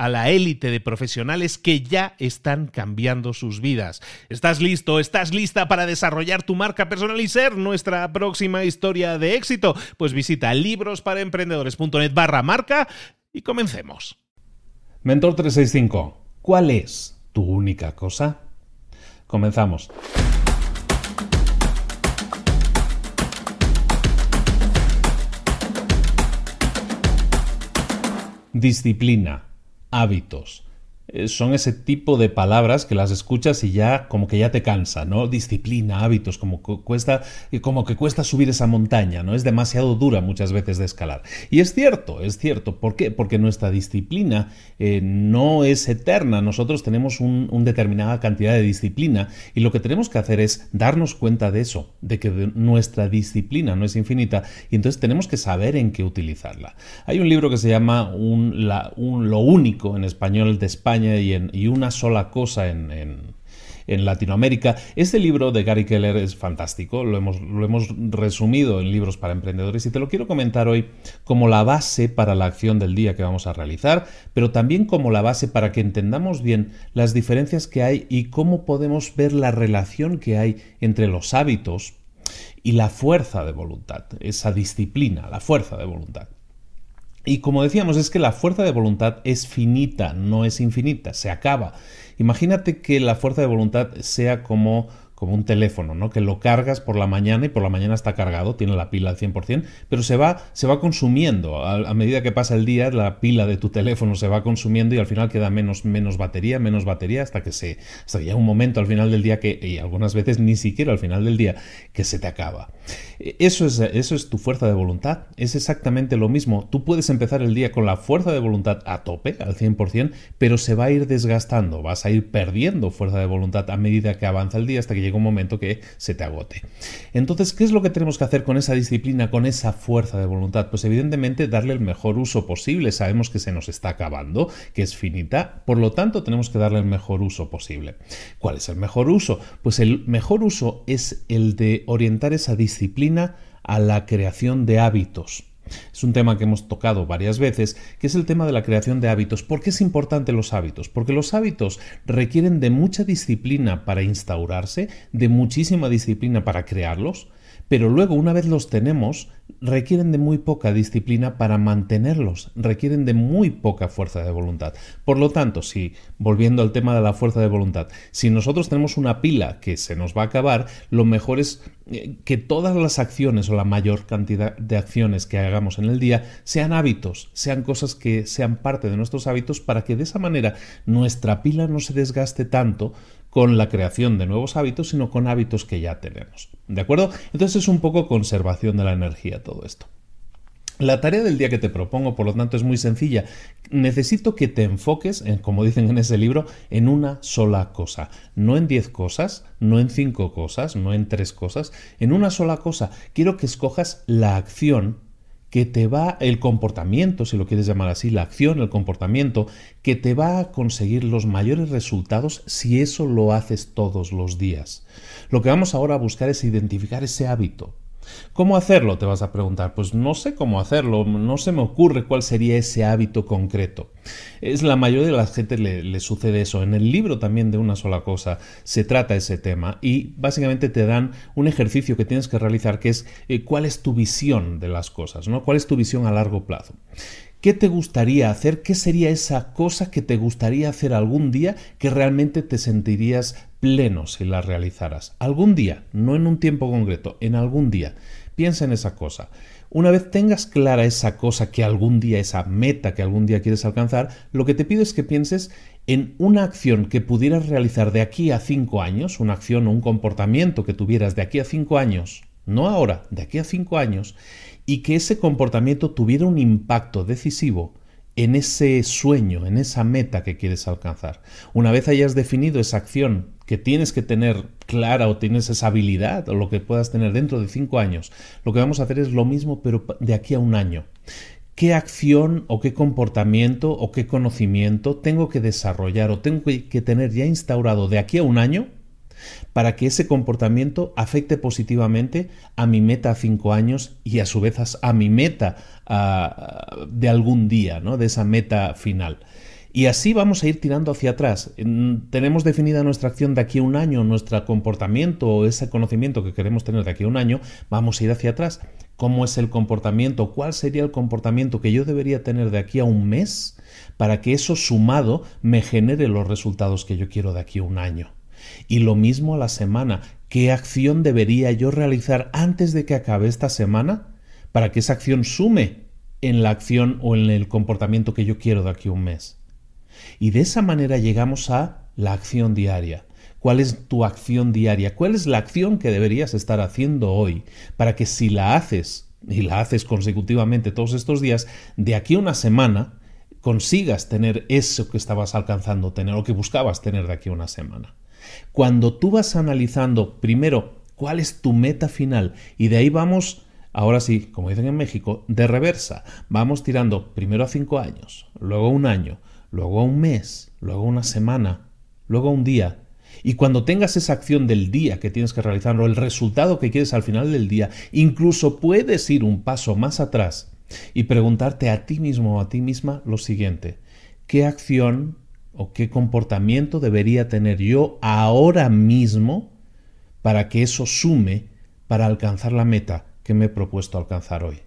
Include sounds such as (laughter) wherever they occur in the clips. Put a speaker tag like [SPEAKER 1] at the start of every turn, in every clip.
[SPEAKER 1] a la élite de profesionales que ya están cambiando sus vidas. ¿Estás listo? ¿Estás lista para desarrollar tu marca personal y ser nuestra próxima historia de éxito? Pues visita librosparaemprendedores.net barra marca y comencemos.
[SPEAKER 2] Mentor 365, ¿cuál es tu única cosa? Comenzamos. Disciplina hábitos. Eh, son ese tipo de palabras que las escuchas y ya como que ya te cansa, ¿no? Disciplina, hábitos, como que cuesta, como que cuesta subir esa montaña, ¿no? Es demasiado dura muchas veces de escalar. Y es cierto, es cierto. ¿Por qué? Porque nuestra disciplina eh, no es eterna. Nosotros tenemos una determinada cantidad de disciplina y lo que tenemos que hacer es darnos cuenta de eso, de que nuestra disciplina no es infinita y entonces tenemos que saber en qué utilizarla. Hay un libro que se llama un, Lo único en español de España y, una sola cosa en, Latinoamérica. Este libro de Gary Keller es fantástico, lo hemos, lo hemos, resumido en libros para emprendedores y te lo quiero comentar hoy como la base para la acción del día que vamos a realizar, pero también como la base para que entendamos bien las diferencias que hay y cómo podemos ver la relación que hay entre los hábitos y la fuerza de voluntad, esa disciplina, la fuerza de voluntad. Y como decíamos, es que la fuerza de voluntad es finita, no es infinita, se acaba. Imagínate que la fuerza de voluntad sea como como un teléfono, ¿no? Que lo cargas por la mañana y por la mañana está cargado, tiene la pila al 100%, pero se va, se va consumiendo. A, medida que pasa el día, la pila de tu teléfono se va consumiendo y al final queda menos, menos batería, menos batería, hasta que se, hasta que llega un momento al final del día que, y algunas veces ni siquiera al final del día, que se te acaba. Eso es, eso es tu fuerza de voluntad, es exactamente lo mismo. Tú puedes empezar el día con la fuerza de voluntad a tope, al 100%, pero se va a ir desgastando, vas a ir perdiendo fuerza de voluntad a medida que avanza el día hasta que llega un momento que se te agote. Entonces, ¿qué es lo que tenemos que hacer con esa disciplina, con esa fuerza de voluntad? Pues evidentemente darle el mejor uso posible. Sabemos que se nos está acabando, que es finita, por lo tanto tenemos que darle el mejor uso posible. ¿Cuál es el mejor uso? Pues el mejor uso es el de orientar esa disciplina a la creación de hábitos. Es un tema que hemos tocado varias veces, que es el tema de la creación de hábitos. ¿Por qué es importante los hábitos? Porque los hábitos requieren de mucha disciplina para instaurarse, de muchísima disciplina para crearlos, pero luego una vez los tenemos, requieren de muy poca disciplina para mantenerlos, requieren de muy poca fuerza de voluntad. Por lo tanto, si, volviendo al tema de la fuerza de voluntad, si nosotros tenemos una pila que se nos va a acabar, lo mejor es eh, que todas las acciones o la mayor cantidad de acciones que hagamos en el día sean hábitos, sean cosas que sean parte de nuestros hábitos para que de esa manera nuestra pila no se desgaste tanto con la creación de nuevos hábitos, sino con hábitos que ya tenemos. ¿De acuerdo? Entonces es un poco conservación de la energía todo esto. La tarea del día que te propongo, por lo tanto, es muy sencilla. Necesito que te enfoques, como dicen en ese libro, en una sola cosa. No en diez cosas, no en cinco cosas, no en tres cosas, en una sola cosa. Quiero que escojas la acción que te va, el comportamiento, si lo quieres llamar así, la acción, el comportamiento, que te va a conseguir los mayores resultados si eso lo haces todos los días. Lo que vamos ahora a buscar es identificar ese hábito. ¿Cómo hacerlo? Te vas a preguntar. Pues no sé cómo hacerlo, no se me ocurre cuál sería ese hábito concreto. Es la mayoría de la gente le, sucede eso. En el libro también de una sola cosa se trata ese tema y básicamente te dan un ejercicio que tienes que realizar que es eh, cuál es tu visión de las cosas, ¿no? ¿Cuál es tu visión a largo plazo? ¿Qué te gustaría hacer? ¿Qué sería esa cosa que te gustaría hacer algún día que realmente te sentirías pleno si la realizaras? Algún día, no en un tiempo concreto, en algún día. Piensa en esa cosa. Una vez tengas clara esa cosa que algún día, esa meta que algún día quieres alcanzar, lo que te pido es que pienses en una acción que pudieras realizar de aquí a cinco años, una acción o un comportamiento que tuvieras de aquí a cinco años, no ahora, de aquí a cinco años, y que ese comportamiento tuviera un impacto decisivo en ese sueño, en esa meta que quieres alcanzar. Una vez hayas definido esa acción que tienes que tener clara o tienes esa habilidad o lo que puedas tener dentro de cinco años, lo que vamos a hacer es lo mismo pero de aquí a un año. ¿Qué acción o qué comportamiento o qué conocimiento tengo que desarrollar o tengo que tener ya instaurado de aquí a un año para que ese comportamiento afecte positivamente a mi meta a cinco años y a su vez a mi meta de algún día, ¿no? de esa meta final. Y así vamos a ir tirando hacia atrás. Tenemos definida nuestra acción de aquí a un año, nuestro comportamiento o ese conocimiento que queremos tener de aquí a un año, vamos a ir hacia atrás. ¿Cómo es el comportamiento? ¿Cuál sería el comportamiento que yo debería tener de aquí a un mes para que eso sumado me genere los resultados que yo quiero de aquí a un año? Y lo mismo a la semana. ¿Qué acción debería yo realizar antes de que acabe esta semana para que esa acción sume en la acción o en el comportamiento que yo quiero de aquí a un mes? Y de esa manera llegamos a la acción diaria. ¿Cuál es tu acción diaria? ¿Cuál es la acción que deberías estar haciendo hoy para que si la haces y la haces consecutivamente todos estos días, de aquí a una semana consigas tener eso que estabas alcanzando tener o que buscabas tener de aquí a una semana? Cuando tú vas analizando primero cuál es tu meta final y de ahí vamos, ahora sí, como dicen en México, de reversa, vamos tirando primero a cinco años, luego un año, luego a un mes, luego a una semana, luego a un día. Y cuando tengas esa acción del día que tienes que realizar o el resultado que quieres al final del día, incluso puedes ir un paso más atrás y preguntarte a ti mismo o a ti misma lo siguiente, ¿qué acción o qué comportamiento debería tener yo ahora mismo para que eso sume para alcanzar la meta que me he propuesto alcanzar hoy.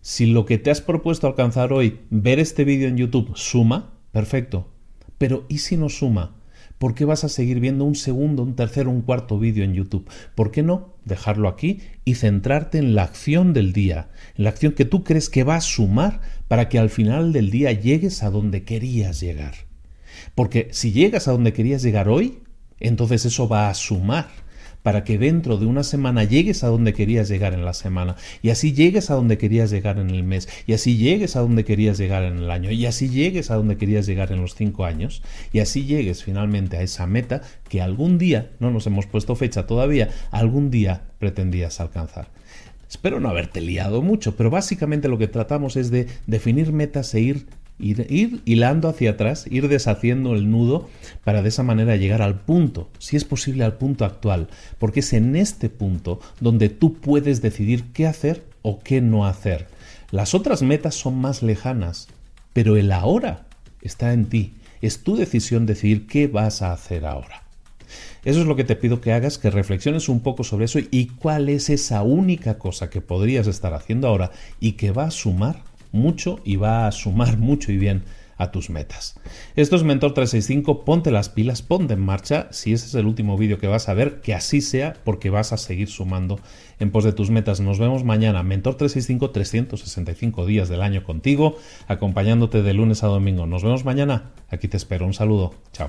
[SPEAKER 2] Si lo que te has propuesto alcanzar hoy, ver este vídeo en YouTube, suma, perfecto. Pero ¿y si no suma? ¿Por qué vas a seguir viendo un segundo, un tercero, un cuarto vídeo en YouTube? ¿Por qué no dejarlo aquí y centrarte en la acción del día, en la acción que tú crees que va a sumar para que al final del día llegues a donde querías llegar? Porque si llegas a donde querías llegar hoy, entonces eso va a sumar para que dentro de una semana llegues a donde querías llegar en la semana, y así llegues a donde querías llegar en el mes, y así llegues a donde querías llegar en el año, y así llegues a donde querías llegar en los cinco años, y así llegues finalmente a esa meta que algún día, no nos hemos puesto fecha todavía, algún día pretendías alcanzar. Espero no haberte liado mucho, pero básicamente lo que tratamos es de definir metas e ir Ir, hilando hacia atrás, ir deshaciendo el nudo para de esa manera llegar al punto, si es posible al punto actual, porque es en este punto donde tú puedes decidir qué hacer o qué no hacer. Las otras metas son más lejanas, pero el ahora está en ti. Es tu decisión decidir qué vas a hacer ahora. Eso es lo que te pido que hagas, que reflexiones un poco sobre eso y cuál es esa única cosa que podrías estar haciendo ahora y que va a sumar mucho y va a sumar (laughs) mucho y bien a tus metas. Esto es Mentor 365, ponte las pilas, ponte en marcha. Si ese es el último vídeo que vas a ver, que así sea, porque vas a seguir sumando en pos de tus metas. Nos vemos mañana, Mentor 365, 365 días del año contigo, acompañándote de lunes a domingo. Nos vemos mañana, aquí te espero. Un saludo, chao.